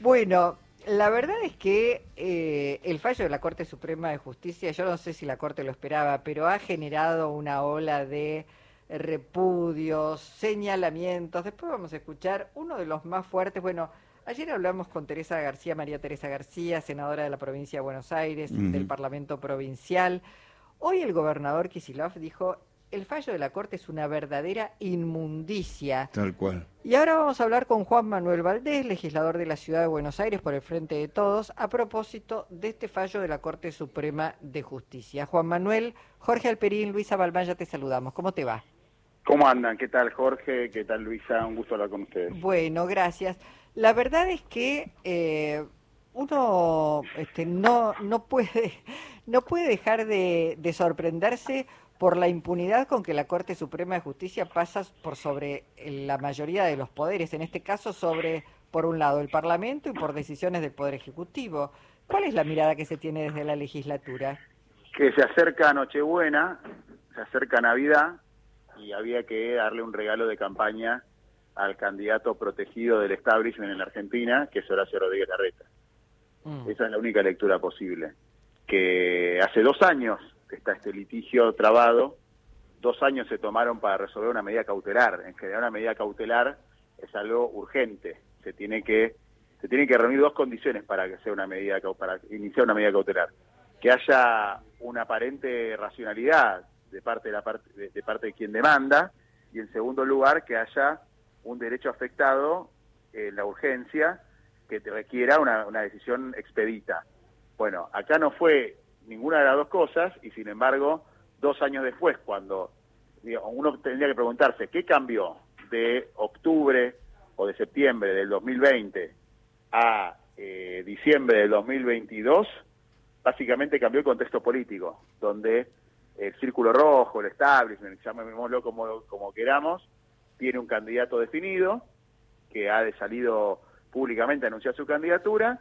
Bueno, la verdad es que eh, el fallo de la Corte Suprema de Justicia, yo no sé si la Corte lo esperaba, pero ha generado una ola de repudios, señalamientos. Después vamos a escuchar uno de los más fuertes. Bueno, ayer hablamos con Teresa García, María Teresa García, senadora de la provincia de Buenos Aires, del Parlamento Provincial. Hoy el gobernador Kisilov dijo, el fallo de la Corte es una verdadera inmundicia. Tal cual. Y ahora vamos a hablar con Juan Manuel Valdés, legislador de la Ciudad de Buenos Aires por el Frente de Todos, a propósito de este fallo de la Corte Suprema de Justicia. Juan Manuel, Jorge Alperín, Luisa Balmán, ya te saludamos. ¿Cómo te va? ¿Cómo andan? ¿Qué tal Jorge? ¿Qué tal Luisa? Un gusto hablar con ustedes. Bueno, gracias. La verdad es que eh, uno este, no, no, puede, no puede dejar de, de sorprenderse por la impunidad con que la Corte Suprema de Justicia pasa por sobre la mayoría de los poderes, en este caso sobre, por un lado, el Parlamento y por decisiones del Poder Ejecutivo. ¿Cuál es la mirada que se tiene desde la legislatura? Que se acerca Nochebuena, se acerca Navidad y había que darle un regalo de campaña al candidato protegido del establishment en la Argentina, que es Horacio Rodríguez Larreta. Mm. Esa es la única lectura posible. Que hace dos años está este litigio trabado, dos años se tomaron para resolver una medida cautelar. En general, una medida cautelar es algo urgente. Se tiene que se tienen que reunir dos condiciones para que sea una medida para iniciar una medida cautelar. Que haya una aparente racionalidad de parte de la parte de, parte de quien demanda y en segundo lugar que haya un derecho afectado en la urgencia que te requiera una, una decisión expedita. Bueno, acá no fue ninguna de las dos cosas y sin embargo, dos años después, cuando uno tendría que preguntarse qué cambió de octubre o de septiembre del 2020 a eh, diciembre del 2022, básicamente cambió el contexto político, donde el Círculo Rojo, el establishment, llamémoslo como, como queramos, tiene un candidato definido, que ha salido públicamente a anunciar su candidatura,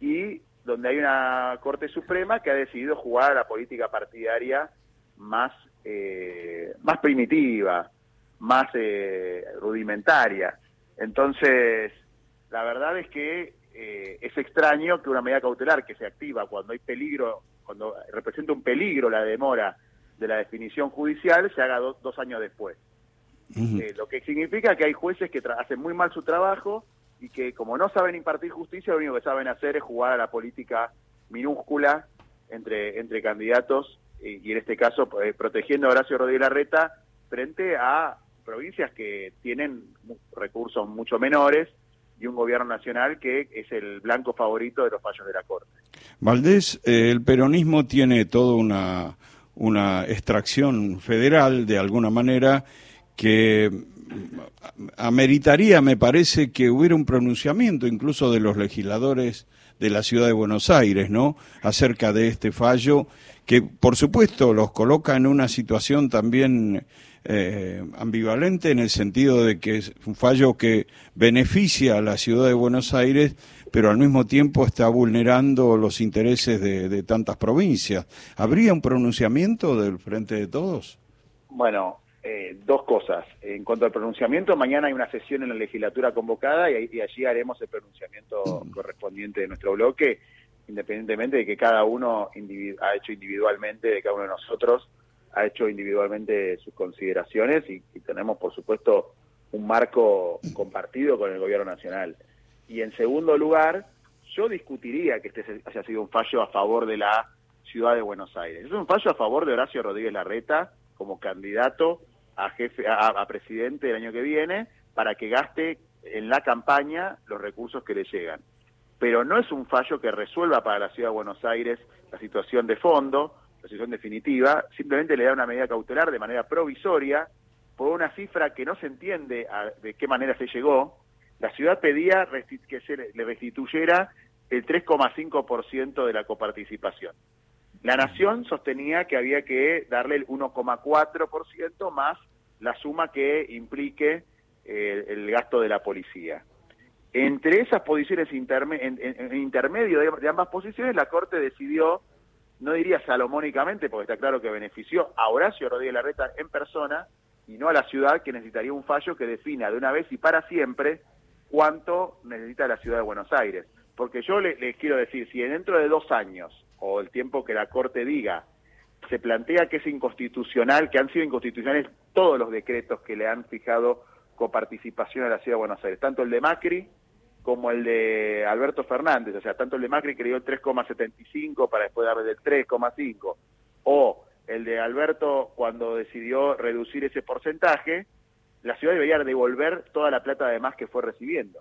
y donde hay una Corte Suprema que ha decidido jugar a la política partidaria más, eh, más primitiva, más eh, rudimentaria. Entonces, la verdad es que eh, es extraño que una medida cautelar que se activa cuando hay peligro, cuando representa un peligro la demora de la definición judicial, se haga dos años después. lo que significa que hay jueces que hacen muy mal su trabajo y que como no saben impartir justicia, lo único que saben hacer es jugar a la política minúscula entre, entre candidatos y, en este caso eh, protegiendo a Horacio Rodríguez Larreta frente a provincias que tienen recursos mucho menores y un gobierno nacional que es el blanco favorito de los fallos de la Corte. Valdés, eh, el peronismo tiene toda una, una extracción federal de alguna manera que ameritaría, me parece, que hubiera un pronunciamiento incluso de los legisladores de la ciudad de Buenos Aires, ¿no? Acerca de este fallo, que por supuesto los coloca en una situación también eh, ambivalente en el sentido de que es un fallo que beneficia a la ciudad de Buenos Aires, pero al mismo tiempo está vulnerando los intereses de, de tantas provincias. ¿Habría un pronunciamiento del Frente de Todos? Bueno, eh, dos cosas. En cuanto al pronunciamiento, mañana hay una sesión en la legislatura convocada y, allí haremos el pronunciamiento correspondiente de nuestro bloque, independientemente de que cada uno ha hecho individualmente, de cada uno de nosotros ha hecho individualmente sus consideraciones y, tenemos, por supuesto, un marco compartido con el gobierno nacional. Y en segundo lugar, yo discutiría que este haya sido un fallo a favor de la ciudad de Buenos Aires. Es un fallo a favor de Horacio Rodríguez Larreta como candidato a jefe a, presidente el año que viene para que gaste en la campaña los recursos que le llegan. Pero no es un fallo que resuelva para la ciudad de Buenos Aires la situación de fondo, la situación definitiva, simplemente le da una medida cautelar de manera provisoria por una cifra que no se entiende de qué manera se llegó. La ciudad pedía que se le restituyera el 3,5% de la coparticipación. La Nación sostenía que había que darle el 1,4% más la suma que implique eh, el gasto de la policía. Entre esas posiciones en, intermedio de, ambas posiciones, la Corte decidió, no diría salomónicamente, porque está claro que benefició a Horacio Rodríguez Larreta en persona y no a la ciudad, que necesitaría un fallo que defina de una vez y para siempre cuánto necesita la ciudad de Buenos Aires. Porque yo les, quiero decir, si dentro de dos años, o el tiempo que la Corte diga, se plantea que es inconstitucional, que han sido inconstitucionales todos los decretos que le han fijado coparticipación a la ciudad de Buenos Aires, tanto el de Macri como el de Alberto Fernández, o sea, tanto el de Macri que dio el 3,75 para después darle del 3,5, o el de Alberto cuando decidió reducir ese porcentaje, la ciudad debería devolver toda la plata además que fue recibiendo.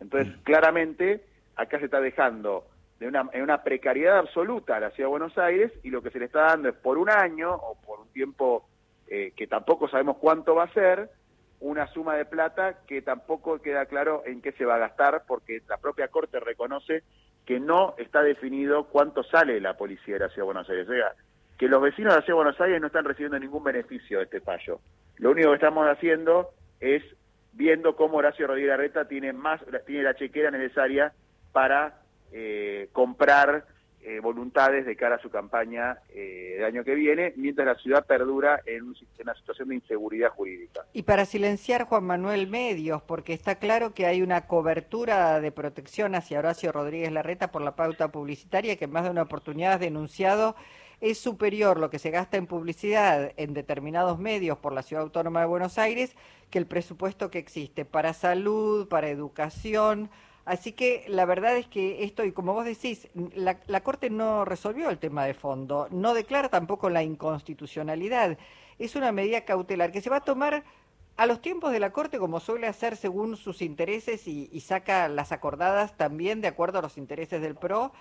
Entonces, mm. claramente, acá se está dejando de una, en una precariedad absoluta a la ciudad de Buenos Aires y lo que se le está dando es por un año o por un tiempo eh, que tampoco sabemos cuánto va a ser, una suma de plata que tampoco queda claro en qué se va a gastar porque la propia Corte reconoce que no está definido cuánto sale la policía de la Ciudad de Buenos Aires. O sea, que los vecinos de la Ciudad de Buenos Aires no están recibiendo ningún beneficio de este fallo. Lo único que estamos haciendo es viendo cómo Horacio Rodríguez Arreta tiene más tiene la chequera necesaria para eh, comprar eh, voluntades de cara a su campaña eh, del año que viene, mientras la ciudad perdura en, una situación de inseguridad jurídica. Y para silenciar Juan Manuel Medios, porque está claro que hay una cobertura de protección hacia Horacio Rodríguez Larreta por la pauta publicitaria que más de una oportunidad ha denunciado es superior lo que se gasta en publicidad en determinados medios por la Ciudad Autónoma de Buenos Aires que el presupuesto que existe para salud, para educación. Así que la verdad es que esto, y como vos decís, la, la Corte no resolvió el tema de fondo, no declara tampoco la inconstitucionalidad. Es una medida cautelar que se va a tomar a los tiempos de la Corte, como suele hacer según sus intereses y, y saca las acordadas también de acuerdo a los intereses del PRO,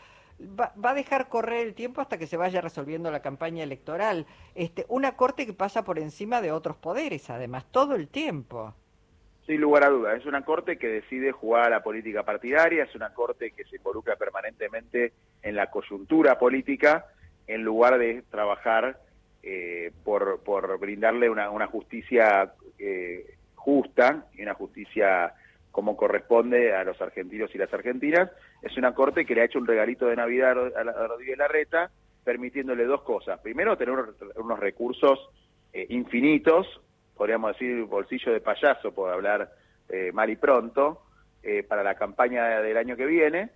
va, a dejar correr el tiempo hasta que se vaya resolviendo la campaña electoral. Este, una corte que pasa por encima de otros poderes, además, todo el tiempo. Sin lugar a dudas, es una corte que decide jugar a la política partidaria, es una corte que se involucra permanentemente en la coyuntura política en lugar de trabajar eh, por, por brindarle una, una justicia eh, justa y una justicia como corresponde a los argentinos y las argentinas. Es una corte que le ha hecho un regalito de Navidad a Rodríguez Larreta, permitiéndole dos cosas. Primero, tener unos recursos eh, infinitos, podríamos decir bolsillo de payaso, por hablar eh, mal y pronto, eh, para la campaña del año que viene,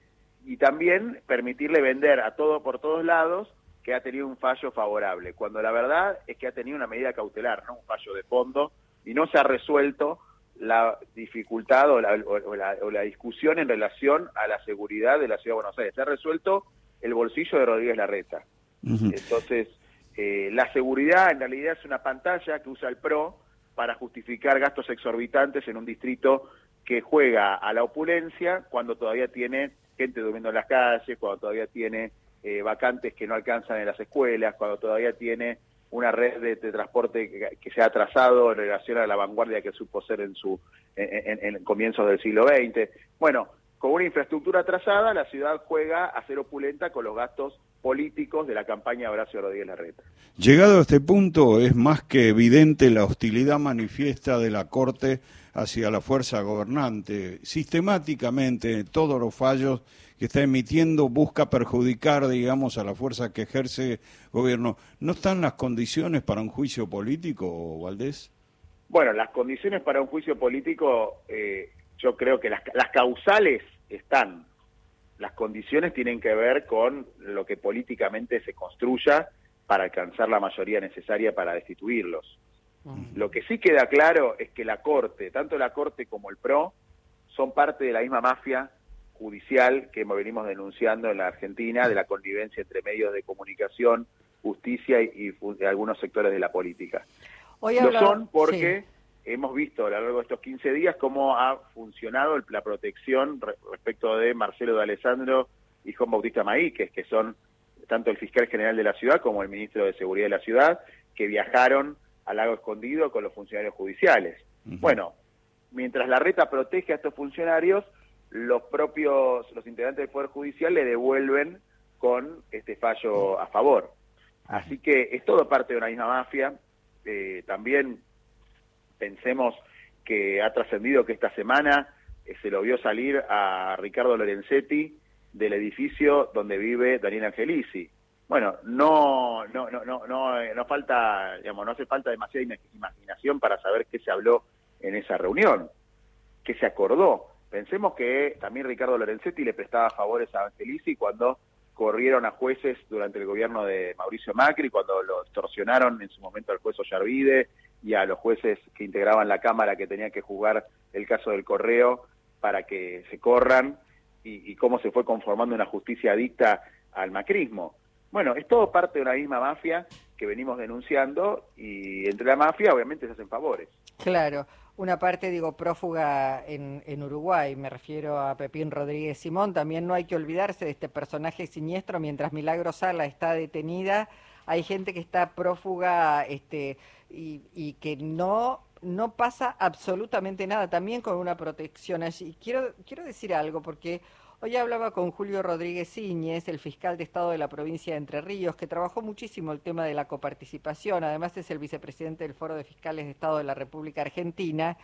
y también permitirle vender a todo por todos lados que ha tenido un fallo favorable, cuando la verdad es que ha tenido una medida cautelar, no un fallo de fondo, y no se ha resuelto la dificultad o la, discusión en relación a la seguridad de la Ciudad de Buenos Aires. Se ha resuelto el bolsillo de Rodríguez Larreta. Entonces, eh, la seguridad en realidad es una pantalla que usa el PRO para justificar gastos exorbitantes en un distrito que juega a la opulencia cuando todavía tiene gente durmiendo en las calles, cuando todavía tiene eh, vacantes que no alcanzan en las escuelas, cuando todavía tiene una red de, transporte que, se ha atrasado en relación a la vanguardia que supo ser en su en, comienzos del siglo XX. Bueno, con una infraestructura atrasada, la ciudad juega a ser opulenta con los gastos políticos de la campaña Horacio Rodríguez Larreta. Llegado a este punto, es más que evidente la hostilidad manifiesta de la Corte hacia la fuerza gobernante. Sistemáticamente, todos los fallos que está emitiendo busca perjudicar, digamos, a la fuerza que ejerce gobierno. ¿No están las condiciones para un juicio político, Valdés? Bueno, las condiciones para un juicio político, eh, yo creo que las, las causales están. Las condiciones tienen que ver con lo que políticamente se construya para alcanzar la mayoría necesaria para destituirlos. Lo que sí queda claro es que la Corte, tanto la Corte como el PRO, son parte de la misma mafia judicial que venimos denunciando en la Argentina, de la convivencia entre medios de comunicación, justicia y, algunos sectores de la política. Lo son porque hemos visto a lo largo de estos 15 días cómo ha funcionado la protección respecto de Marcelo de Alessandro y Juan Bautista Maíquez, que son tanto el fiscal general de la ciudad como el ministro de Seguridad de la ciudad, que viajaron al lago escondido con los funcionarios judiciales. Bueno, mientras la reta protege a estos funcionarios, los propios, los integrantes del Poder Judicial le devuelven con este fallo a favor. Así que es todo parte de una misma mafia. Eh, también pensemos que ha trascendido que esta semana eh, se lo vio salir a Ricardo Lorenzetti del edificio donde vive Daniel Angelici. Bueno, no, no, no, no, no, eh, no falta, digamos, no hace falta demasiada imaginación para saber qué se habló en esa reunión, qué se acordó Pensemos que también Ricardo Lorenzetti le prestaba favores a Angelici cuando corrieron a jueces durante el gobierno de Mauricio Macri, cuando lo extorsionaron en su momento al juez Ollarvide y a los jueces que integraban la Cámara que tenían que juzgar el caso del correo para que se corran y, cómo se fue conformando una justicia adicta al macrismo. Bueno, es todo parte de una misma mafia que venimos denunciando y entre la mafia obviamente se hacen favores. Claro, una parte, digo, prófuga en, en, Uruguay, me refiero a Pepín Rodríguez Simón, también no hay que olvidarse de este personaje siniestro, mientras Milagro Sala está detenida, hay gente que está prófuga este, y, y que no no pasa absolutamente nada, también con una protección allí. Quiero, quiero decir algo, porque Hoy hablaba con Julio Rodríguez Íñez, el fiscal de Estado de la provincia de Entre Ríos, que trabajó muchísimo el tema de la coparticipación, además es el vicepresidente del Foro de Fiscales de Estado de la República Argentina,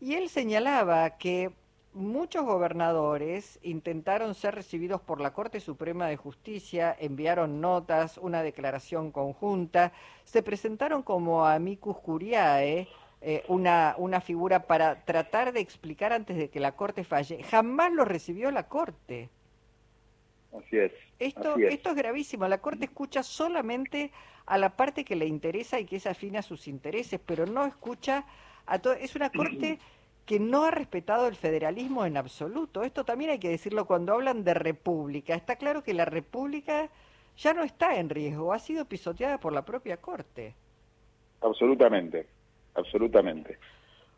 y él señalaba que muchos gobernadores intentaron ser recibidos por la Corte Suprema de Justicia, enviaron notas, una declaración conjunta, se presentaron como amicus curiae, eh, una, una figura para tratar de explicar antes de que la Corte falle. Jamás lo recibió la Corte. Así es. Esto, así es. esto es gravísimo. La Corte escucha solamente a la parte que le interesa y que es afín a sus intereses, pero no escucha a todo. Es una Corte que no ha respetado el federalismo en absoluto. Esto también hay que decirlo cuando hablan de república. Está claro que la república ya no está en riesgo, ha sido pisoteada por la propia Corte. Absolutamente absolutamente.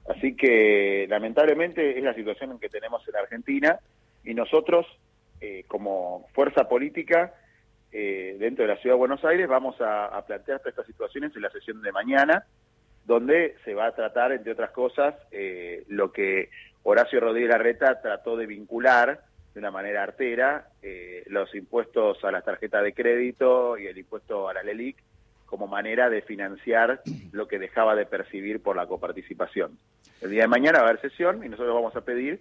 Así que lamentablemente es la situación en que tenemos en Argentina y nosotros eh, como fuerza política eh, dentro de la Ciudad de Buenos Aires vamos a, a plantear estas situaciones en la sesión de mañana, donde se va a tratar, entre otras cosas, eh, lo que Horacio Rodríguez Larreta trató de vincular de una manera artera, eh, los impuestos a las tarjetas de crédito y el impuesto a la LELIC como manera de financiar lo que dejaba de percibir por la coparticipación. El día de mañana va a haber sesión y nosotros vamos a pedir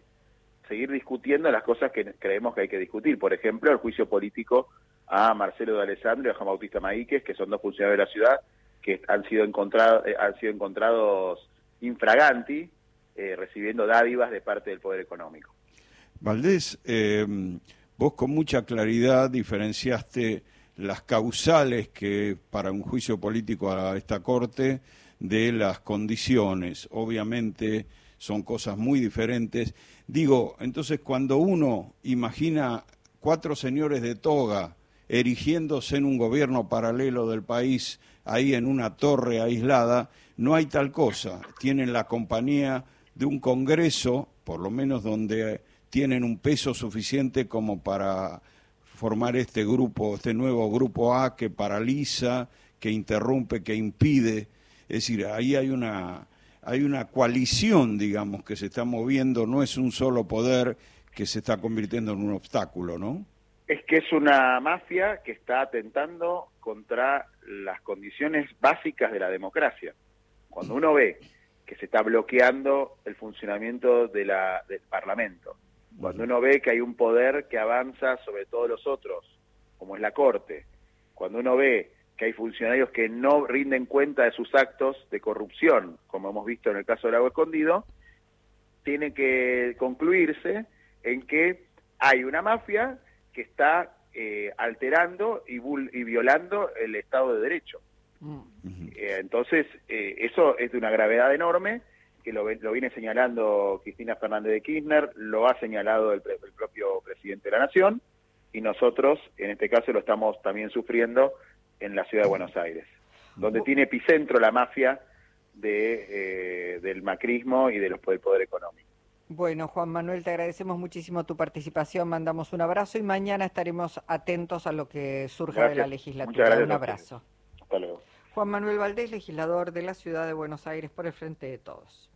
seguir discutiendo las cosas que creemos que hay que discutir. Por ejemplo, el juicio político a Marcelo de Alessandro y a Juan Bautista Maíquez, que son dos funcionarios de la ciudad que han sido eh, han sido encontrados infraganti, eh, recibiendo dádivas de parte del poder económico. Valdés, eh, vos con mucha claridad diferenciaste las causales que para un juicio político a esta Corte de las condiciones. Obviamente son cosas muy diferentes. Digo, entonces cuando uno imagina cuatro señores de toga erigiéndose en un gobierno paralelo del país, ahí en una torre aislada, no hay tal cosa. Tienen la compañía de un Congreso, por lo menos donde tienen un peso suficiente como para formar este grupo, este nuevo grupo A que paraliza, que interrumpe, que impide. Es decir, ahí hay una, hay una coalición, digamos, que se está moviendo, no es un solo poder que se está convirtiendo en un obstáculo, ¿no? Es que es una mafia que está atentando contra las condiciones básicas de la democracia. Cuando uno ve que se está bloqueando el funcionamiento de la, del Parlamento, cuando uno ve que hay un poder que avanza sobre todos los otros, como es la Corte, cuando uno ve que hay funcionarios que no rinden cuenta de sus actos de corrupción, como hemos visto en el caso del agua escondido, tiene que concluirse en que hay una mafia que está eh, alterando y, y, violando el Estado de Derecho. Mm. Eh, entonces, eh, eso es de una gravedad enorme que lo, lo, viene señalando Cristina Fernández de Kirchner, lo ha señalado el, el, propio presidente de la Nación, y nosotros, en este caso, lo estamos también sufriendo en la ciudad de Buenos Aires, donde tiene epicentro la mafia de, eh, del macrismo y de los, del poder económico. Bueno, Juan Manuel, te agradecemos muchísimo tu participación, mandamos un abrazo y mañana estaremos atentos a lo que surja gracias. de la legislatura. Un abrazo. Hasta luego. Juan Manuel Valdés, legislador de la ciudad de Buenos Aires por el Frente de Todos.